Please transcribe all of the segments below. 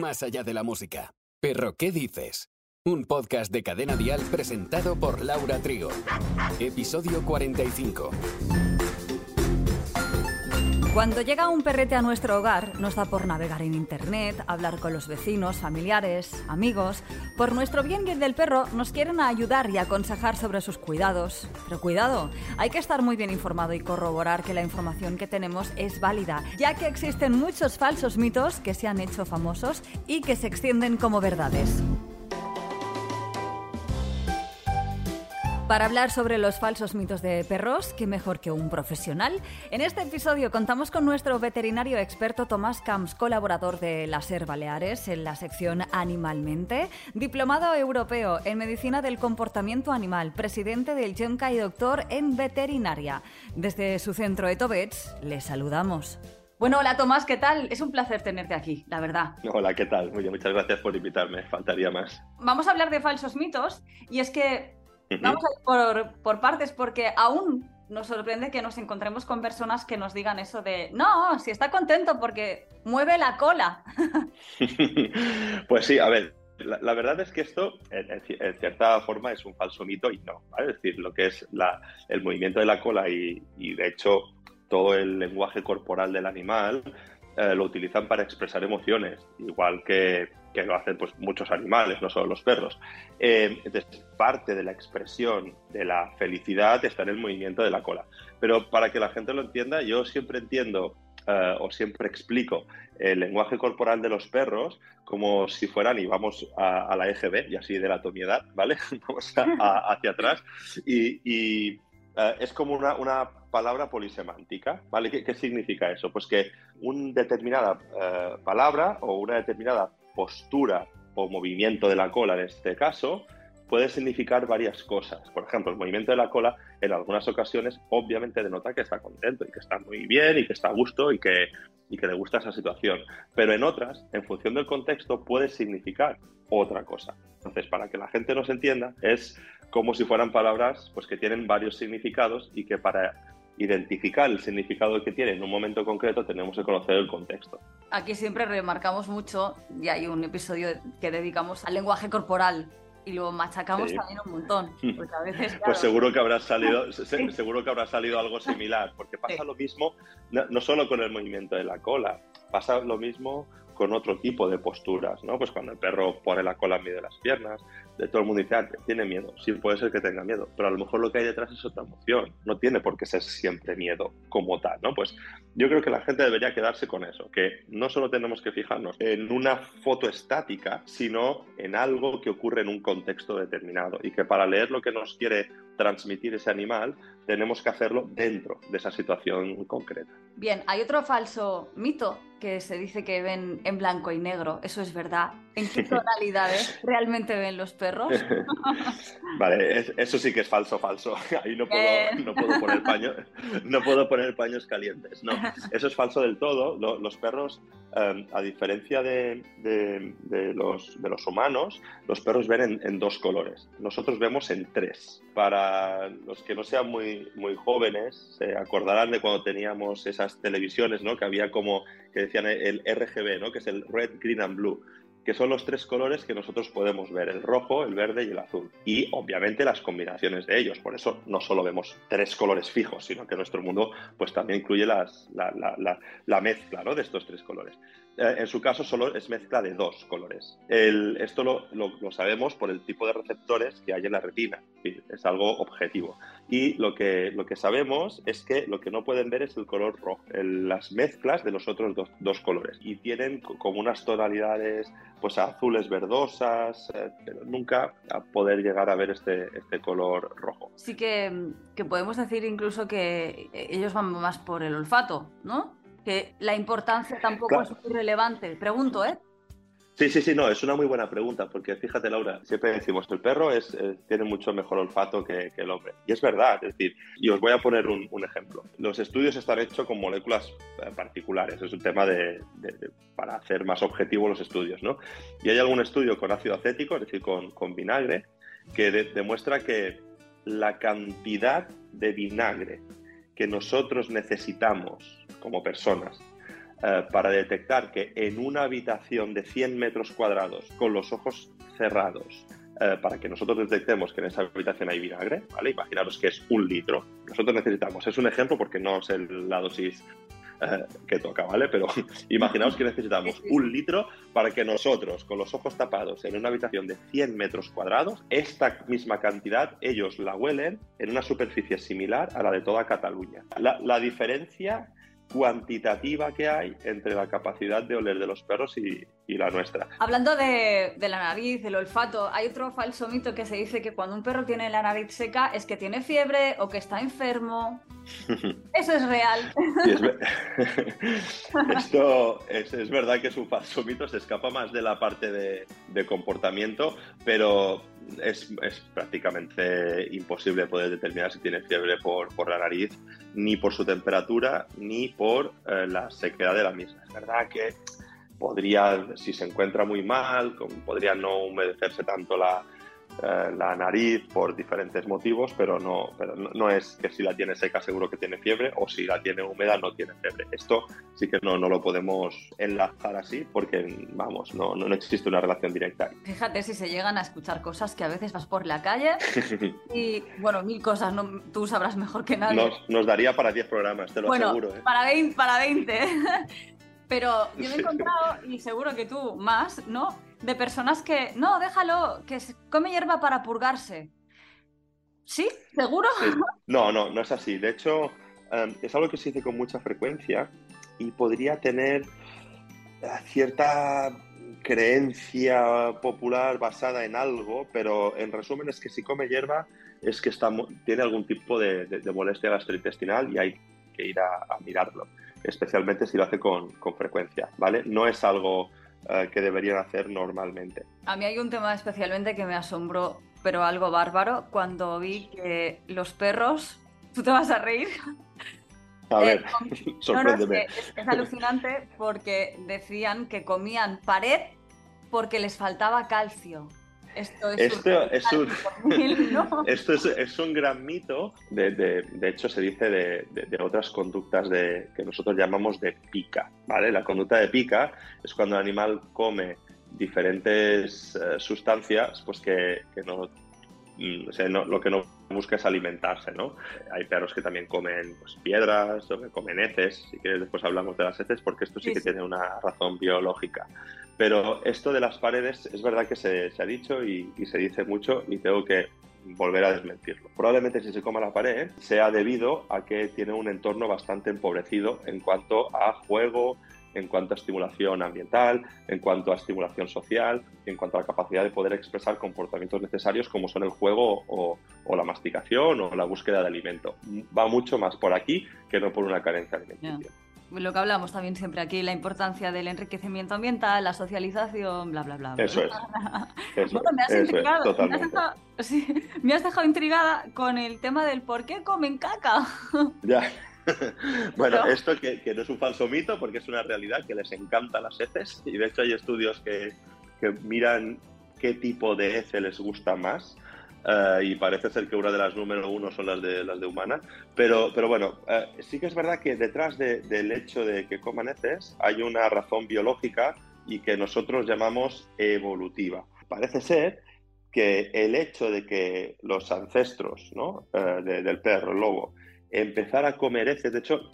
más allá de la música. Pero, ¿qué dices? Un podcast de Cadena Dial presentado por Laura Trigo. Episodio 45. Cuando llega un perrete a nuestro hogar, nos da por navegar en Internet, hablar con los vecinos, familiares, amigos. Por nuestro bien y el del perro, nos quieren ayudar y aconsejar sobre sus cuidados. Pero cuidado, hay que estar muy bien informado y corroborar que la información que tenemos es válida, ya que existen muchos falsos mitos que se han hecho famosos y que se extienden como verdades. Para hablar sobre los falsos mitos de perros, qué mejor que un profesional. En este episodio contamos con nuestro veterinario experto Tomás Camps, colaborador de la SER Baleares en la sección Animalmente, diplomado europeo en medicina del comportamiento animal, presidente del JEMCA y doctor en veterinaria. Desde su centro Etovets, le saludamos. Bueno, hola Tomás, ¿qué tal? Es un placer tenerte aquí, la verdad. Hola, ¿qué tal? Muy bien, muchas gracias por invitarme, faltaría más. Vamos a hablar de falsos mitos y es que Vamos a ir por, por, partes porque aún nos sorprende que nos encontremos con personas que nos digan eso de, no, si está contento porque mueve la cola. pues sí, a ver, la, verdad es que esto, en, cierta forma, es un falso mito y no. Es decir, lo que es la, el movimiento de la cola y, y, de hecho, todo el lenguaje corporal del animal eh, lo utilizan para expresar emociones, igual que, que, lo hacen pues, muchos animales, no solo los perros. Eh, entonces, parte de la expresión de la felicidad está en el movimiento de la cola. Pero para que la gente lo entienda, yo siempre entiendo eh, o siempre explico el lenguaje corporal de los perros como si fueran, y vamos a, la EGB, y así de la tomiedad, ¿vale? vamos hacia atrás, y, y es como una, una palabra polisemántica, ¿vale? ¿Qué, significa eso? Pues que una determinada eh, palabra o una determinada postura o movimiento de la cola en este caso puede significar varias cosas. Por ejemplo, el movimiento de la cola en algunas ocasiones obviamente denota que está contento y que está muy bien y que está a gusto y que, y que le gusta esa situación. Pero en otras, en función del contexto, puede significar otra cosa. Entonces, para que la gente nos entienda, es como si fueran palabras pues, que tienen varios significados y que para identificar el significado que tiene en un momento concreto, tenemos que conocer el contexto. Aquí siempre remarcamos mucho, y hay un episodio que dedicamos al lenguaje corporal, y lo machacamos también un montón. Pues seguro que habrá salido, seguro que habrá salido algo similar, porque pasa lo mismo no, solo con el movimiento de la cola, pasa lo mismo con otro tipo de posturas, ¿no? Pues cuando el perro pone la cola en medio de las piernas, de todo el mundo dice, ah, tiene miedo. Sí, puede ser que tenga miedo, pero a lo mejor lo que hay detrás es otra emoción. No tiene por qué ser siempre miedo como tal, ¿no? Pues yo creo que la gente debería quedarse con eso, que no solo tenemos que fijarnos en una foto estática, sino en algo que ocurre en un contexto determinado y que para leer lo que nos quiere transmitir ese animal, tenemos que hacerlo dentro de esa situación concreta. Bien, hay otro falso mito que se dice que ven en blanco y negro. ¿Eso es verdad? ¿En qué tonalidades realmente ven los perros? vale, eso sí que es falso, falso. Ahí no puedo, poner, paño, no puedo poner paños calientes. No, eso es falso del todo. Los perros, em, a diferencia de, los, de, los, humanos, los perros ven en, en dos colores. Nosotros vemos en tres. Para los que no sean muy, muy jóvenes, se acordarán de cuando teníamos esas televisiones, ¿no? Que había como que decían el RGB, ¿no? que es el Red, Green and Blue, que son los tres colores que nosotros podemos ver, el rojo, el verde y el azul. Y obviamente las combinaciones de ellos. Por eso no solo vemos tres colores fijos, sino que nuestro mundo pues, también incluye las, la, la, la, mezcla ¿no? de estos tres colores. Eh, en su caso solo es mezcla de dos colores. esto lo, lo, sabemos por el tipo de receptores que hay en la retina, es algo objetivo. Y lo que, lo que sabemos es que lo que no pueden ver es el color rojo, las mezclas de los otros dos, colores. Y tienen como unas tonalidades pues azules verdosas, eh, pero nunca a poder llegar a ver este, este color rojo. Sí que, que podemos decir incluso que ellos van más por el olfato, ¿no? que la importancia tampoco es muy relevante. Pregunto, ¿eh? Sí, sí, sí, no, es una muy buena pregunta, porque fíjate, Laura, siempre decimos el perro es, eh, tiene mucho mejor olfato que, el hombre. Y es verdad, es decir, y os voy a poner un, ejemplo. Los estudios están hechos con moléculas eh, particulares, es un tema de, para hacer más objetivos los estudios, ¿no? Y hay algún estudio con ácido acético, es decir, con, con vinagre, que demuestra que la cantidad de vinagre que nosotros necesitamos como personas eh, para detectar que en una habitación de 100 metros cuadrados, con los ojos cerrados, eh, para que nosotros detectemos que en esa habitación hay vinagre, ¿vale? Imaginaros que es un litro. Nosotros necesitamos, es un ejemplo porque no es la dosis eh, que toca, ¿vale? Pero imaginaos que necesitamos un litro para que nosotros, con los ojos tapados, en una habitación de 100 metros cuadrados, esta misma cantidad ellos la huelen en una superficie similar a la de toda Cataluña. La diferencia cuantitativa que hay entre la capacidad de oler de los perros y, la nuestra. Hablando de, la nariz, del olfato, hay otro falso mito que se dice que cuando un perro tiene la nariz seca es que tiene fiebre o que está enfermo. Eso es real. Esto es, verdad que es un falso mito, se escapa más de la parte de, de comportamiento, pero es, prácticamente imposible poder determinar si tiene fiebre por, la nariz, ni por su temperatura, ni por eh, la sequedad de la misma. Es verdad que podría, si se encuentra muy mal, podría no humedecerse tanto la, eh, la nariz por diferentes motivos, pero, no, pero no, es que si la tiene seca seguro que tiene fiebre o si la tiene húmeda no tiene fiebre. Esto sí que no, no lo podemos enlazar así porque, vamos, no, no, existe una relación directa. Fíjate si se llegan a escuchar cosas que a veces vas por la calle y, bueno, mil cosas, no, tú sabrás mejor que nadie. Nos, daría para 10 programas, te lo aseguro. ¿eh? Para 20, para 20. Pero yo me he encontrado, y seguro que tú más, ¿no? De personas que, no, déjalo, que come hierba para purgarse. ¿Sí? ¿Seguro? No, no, no es así. De hecho, em, es algo que se dice con mucha frecuencia y podría tener eh, cierta creencia popular basada en algo, pero en resumen es que si come hierba es que está, tiene algún tipo de, molestia gastrointestinal y hay que ir a, mirarlo, especialmente si lo hace con, con frecuencia, ¿vale? No es algo eh, que deberían hacer normalmente. A mí hay un tema especialmente que me asombró, pero algo bárbaro, cuando vi que los perros, tú te vas a reír. A ver, eh, sorpréndeme. es, alucinante porque decían que comían pared porque les faltaba calcio. Esto es, un, esto es, un gran mito, de, hecho se dice de, otras conductas de, que nosotros llamamos de pica, ¿vale? La conducta de pica es cuando el animal come diferentes eh, sustancias pues que, mm, no, lo que no busca es alimentarse, ¿no? Hay perros que también comen pues, piedras o que comen heces, si quieres después hablamos de las heces porque esto sí, que tiene una razón biológica. Pero esto de las paredes es verdad que se, ha dicho y, se dice mucho y tengo que volver a desmentirlo. Probablemente si se coma la pared sea debido a que tiene un entorno bastante empobrecido en cuanto a juego, en cuanto a estimulación ambiental, en cuanto a estimulación social, en cuanto a la capacidad de poder expresar comportamientos necesarios como son el juego o, la masticación o la búsqueda de alimento. Va mucho más por aquí que no por una carencia alimenticia lo que hablamos también siempre aquí, la importancia del enriquecimiento ambiental, la socialización, bla, bla, bla. Eso es. bueno, me has intrigado. me, has dejado, intrigada con el tema del por qué comen caca. ya. bueno, esto que, no es un falso mito, porque es una realidad que les encantan las heces. Y de hecho hay estudios que, que miran qué tipo de heces les gusta más. Eh, y parece ser que una de las número uno son las de, las de humana. Pero, pero bueno, eh, sí que es verdad que detrás del hecho de que coman heces hay una razón biológica y que nosotros llamamos evolutiva. Parece ser que el hecho de que los ancestros ¿no? Eh, del perro, el lobo, empezar a comer heces, de hecho,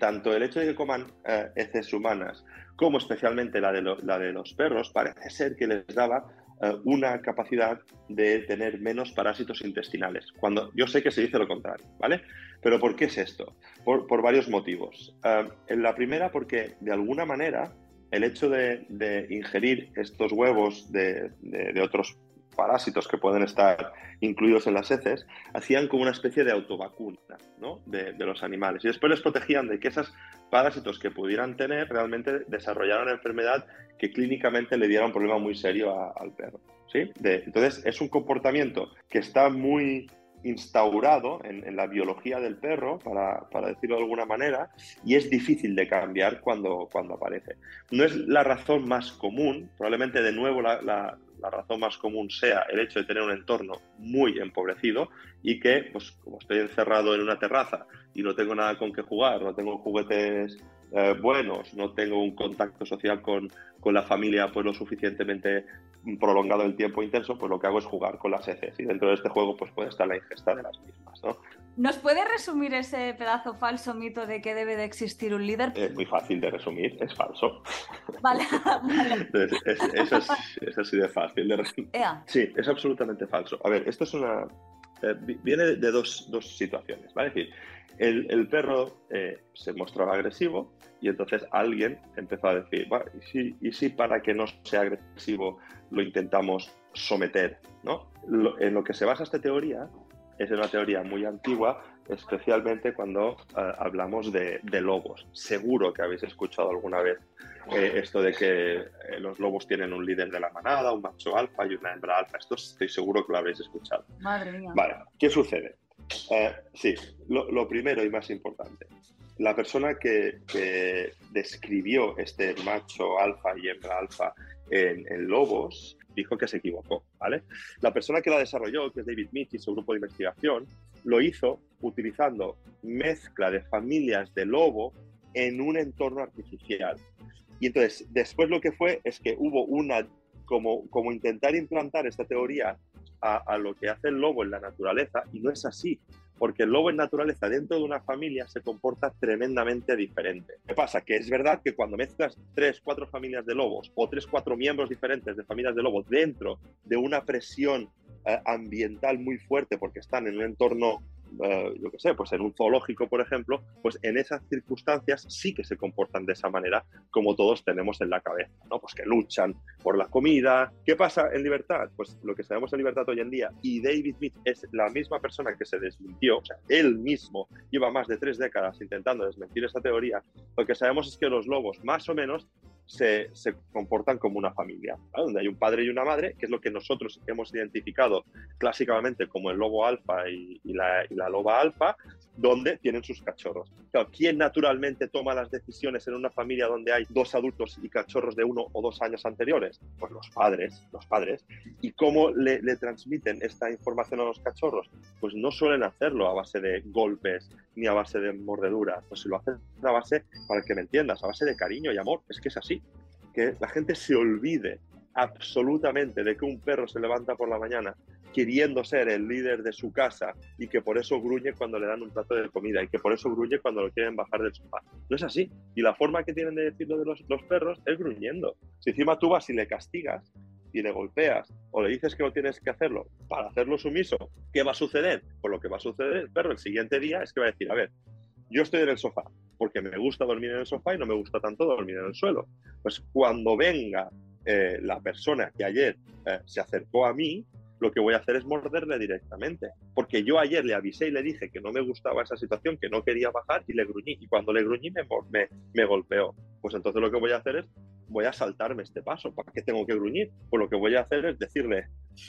tanto el hecho de que coman heces humanas como especialmente la de, la de los perros, parece ser que les daba eh, una capacidad de tener menos parásitos intestinales, cuando yo sé que se dice lo contrario, ¿vale? Pero ¿por qué es esto? Por, varios motivos. Eh, en la primera, porque de alguna manera el hecho de, ingerir estos huevos de, de, otros parásitos que pueden estar incluidos en las heces, hacían como una especie de autovacuna ¿no? de, los animales. Y después les protegían de que esos parásitos que pudieran tener realmente desarrollaran enfermedad que clínicamente le diera un problema muy serio al perro. ¿sí? entonces, es un comportamiento que está muy instaurado en, la biología del perro, para, decirlo de alguna manera, y es difícil de cambiar cuando, cuando aparece. No es la razón más común, probablemente de nuevo la, la razón más común sea el hecho de tener un entorno muy empobrecido y que, pues como estoy encerrado en una terraza y no tengo nada con que jugar, no tengo juguetes eh, buenos, no tengo un contacto social con, con, la familia pues lo suficientemente prolongado el tiempo intenso, pues lo que hago es jugar con las heces y dentro de este juego pues puede estar la ingesta de las mismas, ¿no? ¿Nos puede resumir ese pedazo falso mito de que debe de existir un líder? Es muy fácil de resumir, es falso. Vale, eso, es, así de fácil de resumir. Sí, es absolutamente falso. A ver, esto es una... Eh, viene de dos, dos situaciones, ¿vale? Es decir, el, el perro eh, se mostraba agresivo y entonces alguien empezó a decir, ¿y, si, ¿y si para que no sea agresivo lo intentamos someter? ¿no? en lo que se basa esta teoría es una teoría muy antigua, especialmente cuando eh, hablamos de, lobos. Seguro que habéis escuchado alguna vez eh, esto de que eh, los lobos tienen un líder de la manada, un macho alfa y una hembra alfa. Esto estoy seguro que lo habéis escuchado. Madre mía. Vale, ¿qué sucede? Sí, lo, primero y más importante. La persona que, describió este macho alfa y hembra alfa en lobos dijo que se equivocó, ¿vale? La persona que la desarrolló, que es David Mitch y su grupo de investigación, lo hizo utilizando mezcla de familias de lobo en un entorno artificial. Y entonces, después lo que fue es que hubo una, como, como intentar implantar esta teoría a, lo que hace el lobo en la naturaleza, y no es así porque el lobo en naturaleza dentro de una familia se comporta tremendamente diferente. ¿Qué pasa? Que es verdad que cuando mezclas tres, cuatro familias de lobos o tres, cuatro miembros diferentes de familias de lobos dentro de una presión eh, ambiental muy fuerte porque están en un entorno eh, yo qué sé, pues en un zoológico, por ejemplo, pues en esas circunstancias sí que se comportan de esa manera como todos tenemos en la cabeza, ¿no? Pues que luchan por la comida. ¿Qué pasa en libertad? Pues lo que sabemos en libertad hoy en día, y David Smith es la misma persona que se desmintió, o sea, él mismo lleva más de tres décadas intentando desmentir esta teoría, lo que sabemos es que los lobos más o menos se, comportan como una familia, donde hay un padre y una madre, que es lo que nosotros hemos identificado clásicamente como el lobo alfa y, la, loba alfa, donde tienen sus cachorros. ¿Quién naturalmente toma las decisiones en una familia donde hay dos adultos y cachorros de uno o dos años anteriores? Pues los padres, los padres. ¿Y cómo le, le transmiten esta información a los cachorros? Pues no suelen hacerlo a base de golpes ni a base de mordeduras, pues si lo hacen a base, para que me entiendas, a base de cariño y amor, es que es así que la gente se olvide absolutamente de que un perro se levanta por la mañana queriendo ser el líder de su casa y que por eso gruñe cuando le dan un plato de comida y que por eso gruñe cuando lo quieren bajar del sofá. No es así. Y la forma que tienen de decirlo de los, perros es gruñendo. Si encima tú vas y le castigas y le golpeas o le dices que no tienes que hacerlo para hacerlo sumiso, ¿qué va a suceder? Pues lo que va a suceder el perro el siguiente día es que va a decir, a ver, yo estoy en el sofá, porque me gusta dormir en el sofá y no me gusta tanto dormir en el suelo. Pues cuando venga eh, la persona que ayer eh, se acercó a mí, lo que voy a hacer es morderle directamente. Porque yo ayer le avisé y le dije que no me gustaba esa situación, que no quería bajar y le gruñí. Y cuando le gruñí me, golpeó. Pues entonces lo que voy a hacer es, voy a saltarme este paso. ¿Para qué tengo que gruñir? Pues lo que voy a hacer es decirle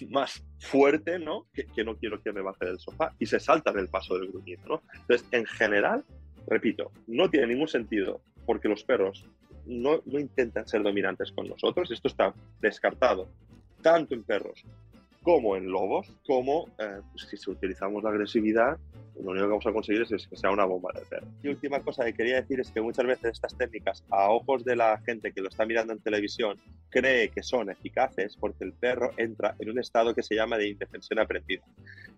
más fuerte, ¿no? Que, que no quiero que me baje del sofá. Y se salta el paso del gruñido, ¿no? Entonces, en general, repito, no tiene ningún sentido porque los perros no, intentan ser dominantes con nosotros. Esto está descartado tanto en perros como en lobos, como eh, pues, si utilizamos la agresividad, lo único que vamos a conseguir es que sea una bomba de perro. Y última cosa que quería decir es que muchas veces estas técnicas, a ojos de la gente que lo está mirando en televisión, cree que son eficaces porque el perro entra en un estado que se llama de indefensión aprendida.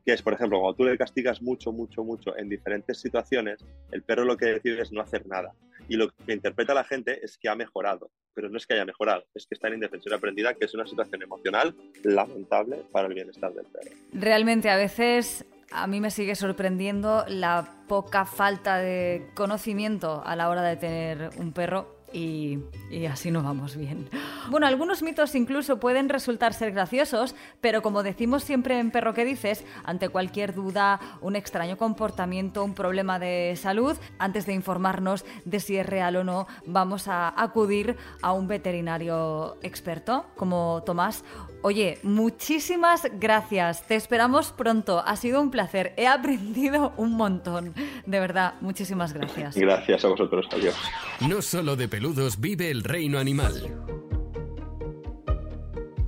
Que es, por ejemplo, cuando tú le castigas mucho, mucho, mucho en diferentes situaciones, el perro lo que decide es no hacer nada. Y lo que interpreta la gente es que ha mejorado, pero no es que haya mejorado, es que está en indefensión aprendida, que es una situación emocional lamentable para el bienestar del perro. Realmente a veces a mí me sigue sorprendiendo la poca falta de conocimiento a la hora de tener un perro y, así no vamos bien. Bueno, algunos mitos incluso pueden resultar ser graciosos, pero como decimos siempre en Perro que dices, ante cualquier duda, un extraño comportamiento, un problema de salud, antes de informarnos de si es real o no, vamos a acudir a un veterinario experto como Tomás. Oye, muchísimas gracias. Te esperamos pronto. Ha sido un placer. He aprendido un montón. De verdad, muchísimas gracias. Gracias a vosotros. Adiós. No solo de peludos vive el reino animal.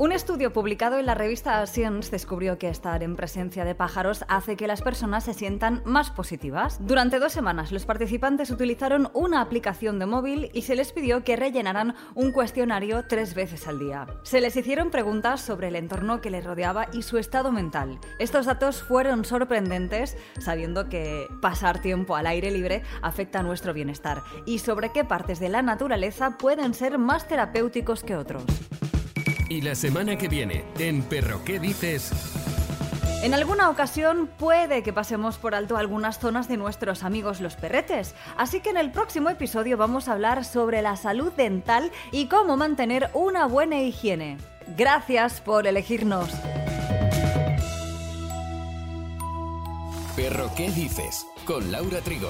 Un estudio publicado en la revista Science descubrió que estar en presencia de pájaros hace que las personas se sientan más positivas. Durante dos semanas, los participantes utilizaron una aplicación de móvil y se les pidió que rellenaran un cuestionario tres veces al día. Se les hicieron preguntas sobre el entorno que les rodeaba y su estado mental. Estos datos fueron sorprendentes, sabiendo que pasar tiempo al aire libre afecta a nuestro bienestar y sobre qué partes de la naturaleza pueden ser más terapéuticos que otros. Y la semana que viene, en Perro, ¿qué dices? En alguna ocasión puede que pasemos por alto algunas zonas de nuestros amigos los perretes, así que en el próximo episodio vamos a hablar sobre la salud dental y cómo mantener una buena higiene. Gracias por elegirnos. Perro, ¿qué dices? Con Laura Trigo.